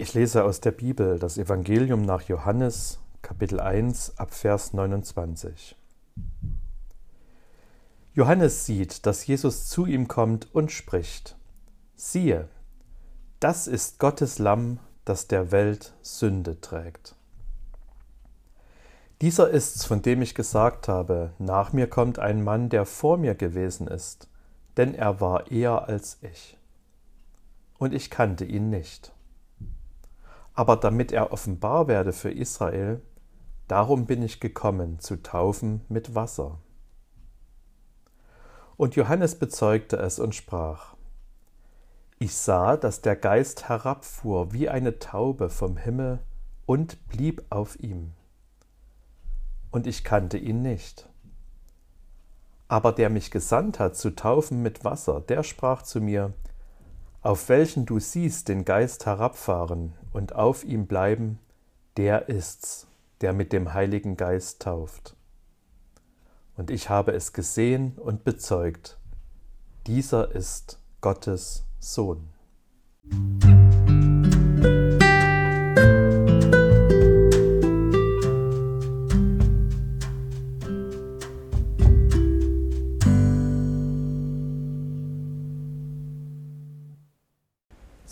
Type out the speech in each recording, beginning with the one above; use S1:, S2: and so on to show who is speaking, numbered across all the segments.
S1: Ich lese aus der Bibel das Evangelium nach Johannes, Kapitel 1, ab Vers 29. Johannes sieht, dass Jesus zu ihm kommt und spricht: Siehe, das ist Gottes Lamm, das der Welt Sünde trägt. Dieser ist's, von dem ich gesagt habe, nach mir kommt ein Mann, der vor mir gewesen ist, denn er war eher als ich. Und ich kannte ihn nicht aber damit er offenbar werde für Israel, darum bin ich gekommen, zu taufen mit Wasser. Und Johannes bezeugte es und sprach, ich sah, dass der Geist herabfuhr wie eine Taube vom Himmel und blieb auf ihm. Und ich kannte ihn nicht. Aber der mich gesandt hat zu taufen mit Wasser, der sprach zu mir, auf welchen du siehst den Geist herabfahren und auf ihm bleiben, der ist's, der mit dem Heiligen Geist tauft. Und ich habe es gesehen und bezeugt, dieser ist Gottes Sohn.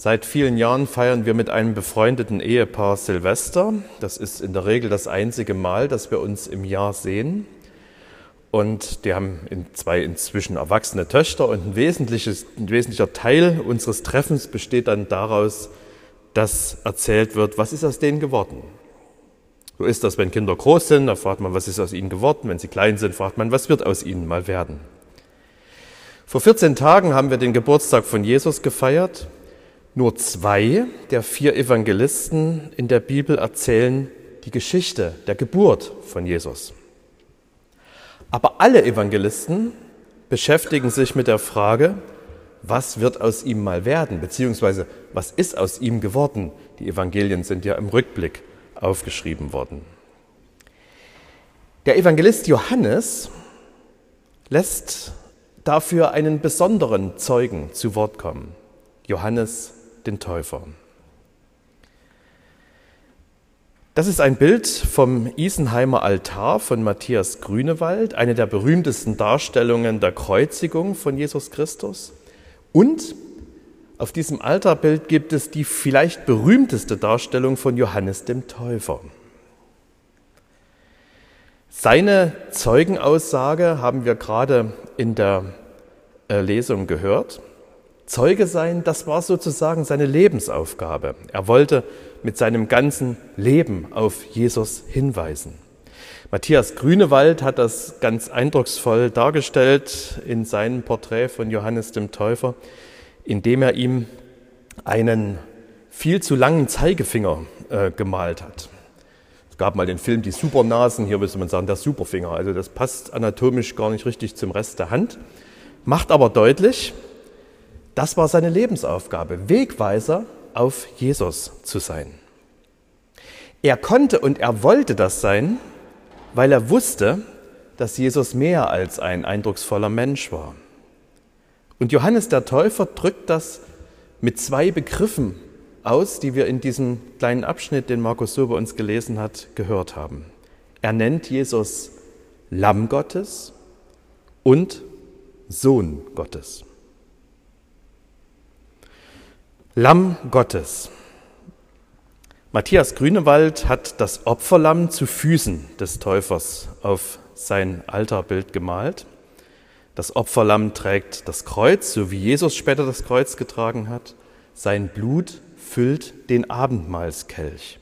S1: Seit vielen Jahren feiern wir mit einem befreundeten Ehepaar Silvester. Das ist in der Regel das einzige Mal, dass wir uns im Jahr sehen. Und die haben zwei inzwischen erwachsene Töchter und ein, wesentliches, ein wesentlicher Teil unseres Treffens besteht dann daraus, dass erzählt wird, was ist aus denen geworden. So ist das, wenn Kinder groß sind, da fragt man, was ist aus ihnen geworden. Wenn sie klein sind, fragt man, was wird aus ihnen mal werden. Vor 14 Tagen haben wir den Geburtstag von Jesus gefeiert nur zwei der vier Evangelisten in der Bibel erzählen die Geschichte der Geburt von Jesus. Aber alle Evangelisten beschäftigen sich mit der Frage, was wird aus ihm mal werden, beziehungsweise was ist aus ihm geworden. Die Evangelien sind ja im Rückblick aufgeschrieben worden. Der Evangelist Johannes lässt dafür einen besonderen Zeugen zu Wort kommen. Johannes den Täufer. Das ist ein Bild vom Isenheimer Altar von Matthias Grünewald, eine der berühmtesten Darstellungen der Kreuzigung von Jesus Christus. Und auf diesem Altarbild gibt es die vielleicht berühmteste Darstellung von Johannes dem Täufer. Seine Zeugenaussage haben wir gerade in der äh, Lesung gehört. Zeuge sein, das war sozusagen seine Lebensaufgabe. Er wollte mit seinem ganzen Leben auf Jesus hinweisen. Matthias Grünewald hat das ganz eindrucksvoll dargestellt in seinem Porträt von Johannes dem Täufer, indem er ihm einen viel zu langen Zeigefinger äh, gemalt hat. Es gab mal den Film Die Supernasen, hier müsste man sagen der Superfinger. Also das passt anatomisch gar nicht richtig zum Rest der Hand, macht aber deutlich, das war seine Lebensaufgabe, Wegweiser auf Jesus zu sein. Er konnte und er wollte das sein, weil er wusste, dass Jesus mehr als ein eindrucksvoller Mensch war. Und Johannes der Täufer drückt das mit zwei Begriffen aus, die wir in diesem kleinen Abschnitt, den Markus so bei uns gelesen hat, gehört haben. Er nennt Jesus Lamm Gottes und Sohn Gottes. Lamm Gottes. Matthias Grünewald hat das Opferlamm zu Füßen des Täufers auf sein Altarbild gemalt. Das Opferlamm trägt das Kreuz, so wie Jesus später das Kreuz getragen hat. Sein Blut füllt den Abendmahlskelch,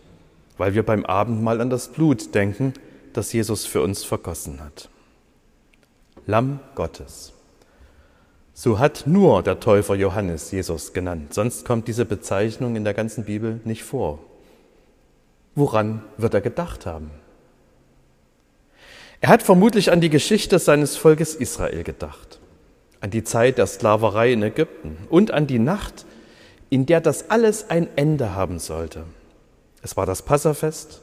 S1: weil wir beim Abendmahl an das Blut denken, das Jesus für uns vergossen hat. Lamm Gottes. So hat nur der Täufer Johannes Jesus genannt, sonst kommt diese Bezeichnung in der ganzen Bibel nicht vor. Woran wird er gedacht haben? Er hat vermutlich an die Geschichte seines Volkes Israel gedacht, an die Zeit der Sklaverei in Ägypten und an die Nacht, in der das alles ein Ende haben sollte. Es war das Passafest.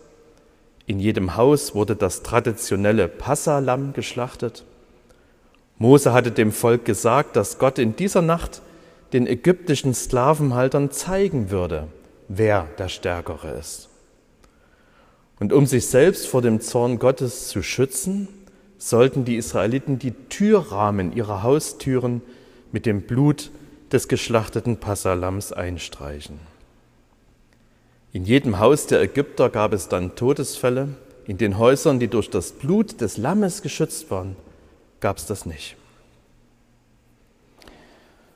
S1: In jedem Haus wurde das traditionelle Passalamm geschlachtet. Mose hatte dem Volk gesagt, dass Gott in dieser Nacht den ägyptischen Sklavenhaltern zeigen würde, wer der Stärkere ist. Und um sich selbst vor dem Zorn Gottes zu schützen, sollten die Israeliten die Türrahmen ihrer Haustüren mit dem Blut des geschlachteten Passalams einstreichen. In jedem Haus der Ägypter gab es dann Todesfälle. In den Häusern, die durch das Blut des Lammes geschützt waren, gab es das nicht.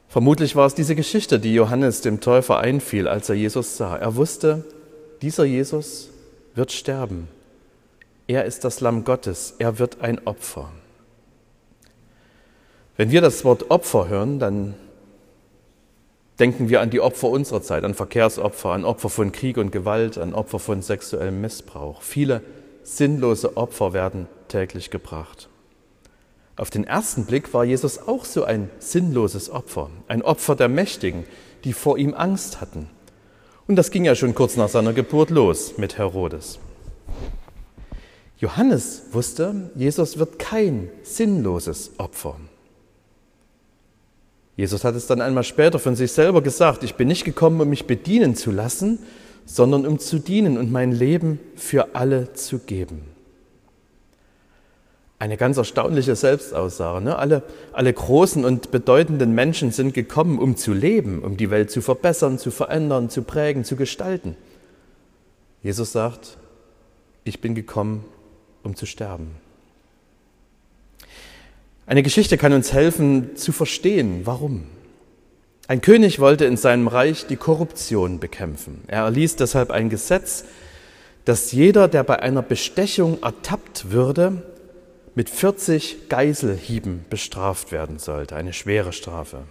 S1: Vermutlich war es diese Geschichte, die Johannes dem Täufer einfiel, als er Jesus sah. Er wusste, dieser Jesus wird sterben. Er ist das Lamm Gottes. Er wird ein Opfer. Wenn wir das Wort Opfer hören, dann denken wir an die Opfer unserer Zeit, an Verkehrsopfer, an Opfer von Krieg und Gewalt, an Opfer von sexuellem Missbrauch. Viele sinnlose Opfer werden täglich gebracht. Auf den ersten Blick war Jesus auch so ein sinnloses Opfer, ein Opfer der Mächtigen, die vor ihm Angst hatten. Und das ging ja schon kurz nach seiner Geburt los mit Herodes. Johannes wusste, Jesus wird kein sinnloses Opfer. Jesus hat es dann einmal später von sich selber gesagt, ich bin nicht gekommen, um mich bedienen zu lassen, sondern um zu dienen und mein Leben für alle zu geben. Eine ganz erstaunliche Selbstaussage. Ne? Alle, alle großen und bedeutenden Menschen sind gekommen, um zu leben, um die Welt zu verbessern, zu verändern, zu prägen, zu gestalten. Jesus sagt, ich bin gekommen, um zu sterben. Eine Geschichte kann uns helfen zu verstehen, warum. Ein König wollte in seinem Reich die Korruption bekämpfen. Er erließ deshalb ein Gesetz, dass jeder, der bei einer Bestechung ertappt würde, mit 40 Geiselhieben bestraft werden sollte, eine schwere Strafe.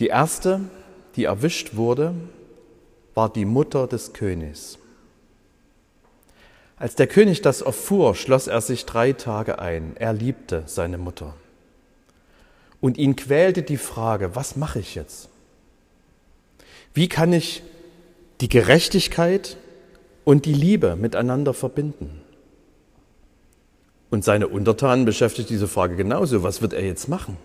S1: Die erste, die erwischt wurde, war die Mutter des Königs. Als der König das erfuhr, schloss er sich drei Tage ein. Er liebte seine Mutter. Und ihn quälte die Frage, was mache ich jetzt? Wie kann ich die Gerechtigkeit und die Liebe miteinander verbinden? Und seine Untertanen beschäftigt diese Frage genauso. Was wird er jetzt machen?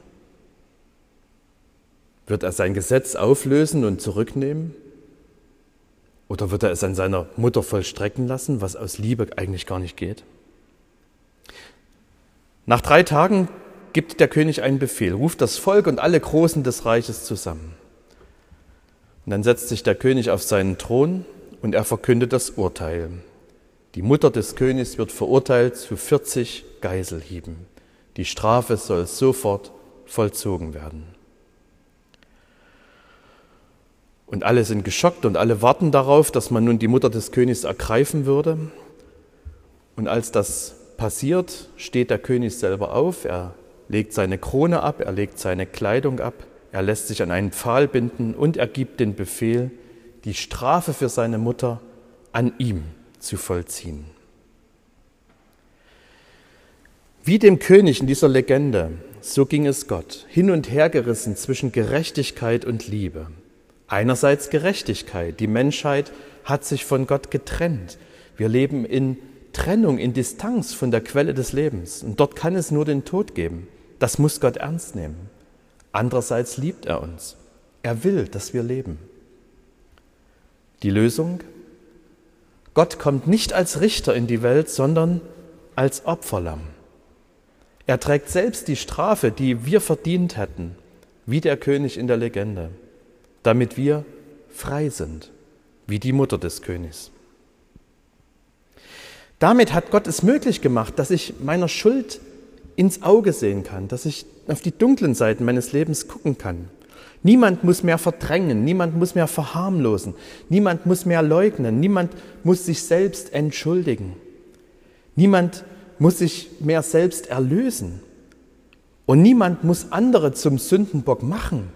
S1: Wird er sein Gesetz auflösen und zurücknehmen? Oder wird er es an seiner Mutter vollstrecken lassen, was aus Liebe eigentlich gar nicht geht? Nach drei Tagen gibt der König einen Befehl, ruft das Volk und alle Großen des Reiches zusammen. Und dann setzt sich der König auf seinen Thron und er verkündet das Urteil. Die Mutter des Königs wird verurteilt zu 40 Geiselhieben. Die Strafe soll sofort vollzogen werden. Und alle sind geschockt und alle warten darauf, dass man nun die Mutter des Königs ergreifen würde. Und als das passiert, steht der König selber auf, er legt seine Krone ab, er legt seine Kleidung ab, er lässt sich an einen Pfahl binden und er gibt den Befehl, die Strafe für seine Mutter an ihm zu vollziehen. Wie dem König in dieser Legende, so ging es Gott, hin und her gerissen zwischen Gerechtigkeit und Liebe. Einerseits Gerechtigkeit, die Menschheit hat sich von Gott getrennt. Wir leben in Trennung, in Distanz von der Quelle des Lebens. Und dort kann es nur den Tod geben. Das muss Gott ernst nehmen. Andererseits liebt er uns. Er will, dass wir leben. Die Lösung? Gott kommt nicht als Richter in die Welt, sondern als Opferlamm. Er trägt selbst die Strafe, die wir verdient hätten, wie der König in der Legende, damit wir frei sind, wie die Mutter des Königs. Damit hat Gott es möglich gemacht, dass ich meiner Schuld ins Auge sehen kann, dass ich auf die dunklen Seiten meines Lebens gucken kann, Niemand muss mehr verdrängen, niemand muss mehr verharmlosen, niemand muss mehr leugnen, niemand muss sich selbst entschuldigen, niemand muss sich mehr selbst erlösen und niemand muss andere zum Sündenbock machen,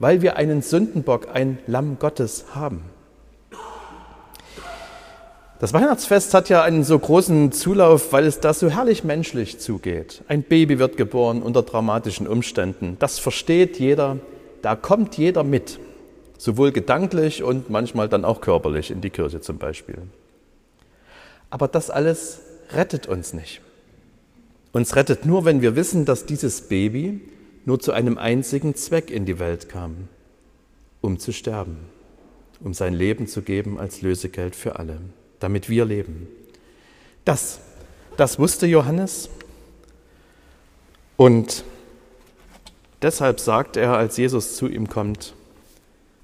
S1: weil wir einen Sündenbock, ein Lamm Gottes haben. Das Weihnachtsfest hat ja einen so großen Zulauf, weil es da so herrlich menschlich zugeht. Ein Baby wird geboren unter dramatischen Umständen. Das versteht jeder, da kommt jeder mit, sowohl gedanklich und manchmal dann auch körperlich in die Kirche zum Beispiel. Aber das alles rettet uns nicht. Uns rettet nur, wenn wir wissen, dass dieses Baby nur zu einem einzigen Zweck in die Welt kam. um zu sterben, um sein Leben zu geben als Lösegeld für alle, damit wir leben. Das, das wusste Johannes und deshalb sagt er, als Jesus zu ihm kommt,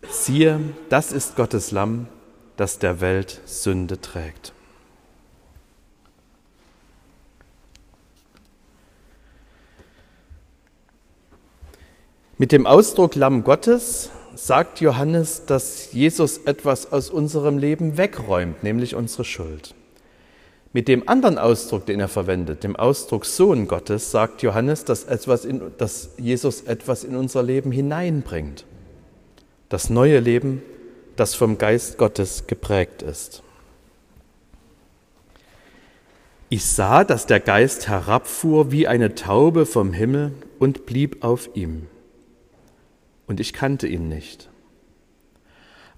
S1: siehe, das ist Gottes Lamm, das der Welt Sünde trägt. Mit dem Ausdruck Lamm Gottes sagt Johannes, dass Jesus etwas aus unserem Leben wegräumt, nämlich unsere Schuld. Mit dem anderen Ausdruck, den er verwendet, dem Ausdruck Sohn Gottes, sagt Johannes, dass, etwas in, dass Jesus etwas in unser Leben hineinbringt. Das neue Leben, das vom Geist Gottes geprägt ist. Ich sah, dass der Geist herabfuhr wie eine Taube vom Himmel und blieb auf ihm und ich kannte ihn nicht.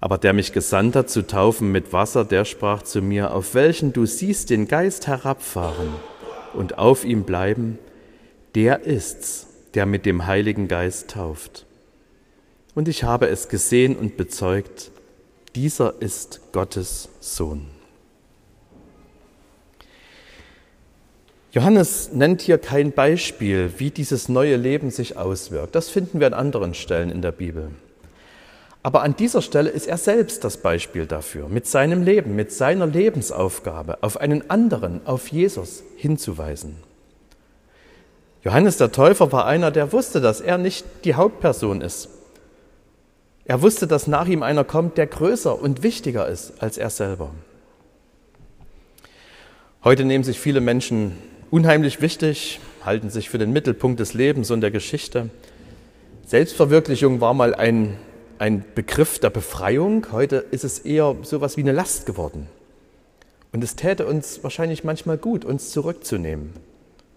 S1: Aber der mich gesandt hat zu taufen mit Wasser, der sprach zu mir, auf welchen du siehst den Geist herabfahren und auf ihm bleiben, der ist's, der mit dem Heiligen Geist tauft. Und ich habe es gesehen und bezeugt, dieser ist Gottes Sohn. Johannes nennt hier kein Beispiel, wie dieses neue Leben sich auswirkt. Das finden wir an anderen Stellen in der Bibel. Aber an dieser Stelle ist er selbst das Beispiel dafür, mit seinem Leben, mit seiner Lebensaufgabe auf einen anderen, auf Jesus hinzuweisen. Johannes der Täufer war einer, der wusste, dass er nicht die Hauptperson ist. Er wusste, dass nach ihm einer kommt, der größer und wichtiger ist als er selber. Heute nehmen sich viele Menschen unheimlich wichtig, halten sich für den Mittelpunkt des Lebens und der Geschichte. Selbstverwirklichung war mal ein, ein Begriff der Befreiung, heute ist es eher so etwas wie eine Last geworden. Und es täte uns wahrscheinlich manchmal gut, uns zurückzunehmen,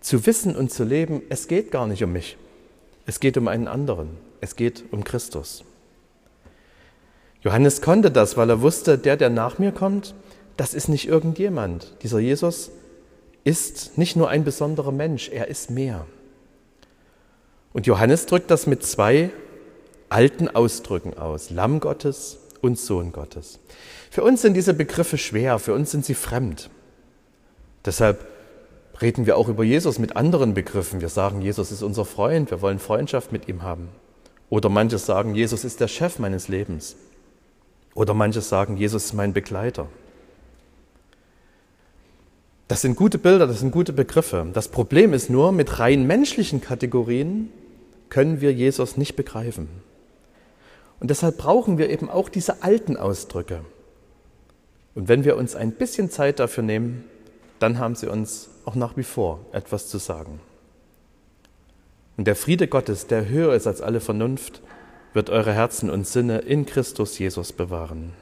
S1: zu wissen und zu leben, es geht gar nicht um mich, es geht um einen anderen, es geht um Christus. Johannes konnte das, weil er wusste, der, der nach mir kommt, das ist nicht irgendjemand. Dieser Jesus ist nicht nur ein besonderer Mensch, er ist mehr. Und Johannes drückt das mit zwei alten Ausdrücken aus, Lamm Gottes und Sohn Gottes. Für uns sind diese Begriffe schwer, für uns sind sie fremd. Deshalb reden wir auch über Jesus mit anderen Begriffen. Wir sagen, Jesus ist unser Freund, wir wollen Freundschaft mit ihm haben. Oder manche sagen, Jesus ist der Chef meines Lebens. Oder manche sagen, Jesus ist mein Begleiter. Das sind gute Bilder, das sind gute Begriffe. Das Problem ist nur, mit rein menschlichen Kategorien können wir Jesus nicht begreifen. Und deshalb brauchen wir eben auch diese alten Ausdrücke. Und wenn wir uns ein bisschen Zeit dafür nehmen, dann haben sie uns auch nach wie vor etwas zu sagen. Und der Friede Gottes, der höher ist als alle Vernunft, wird eure Herzen und Sinne in Christus Jesus bewahren.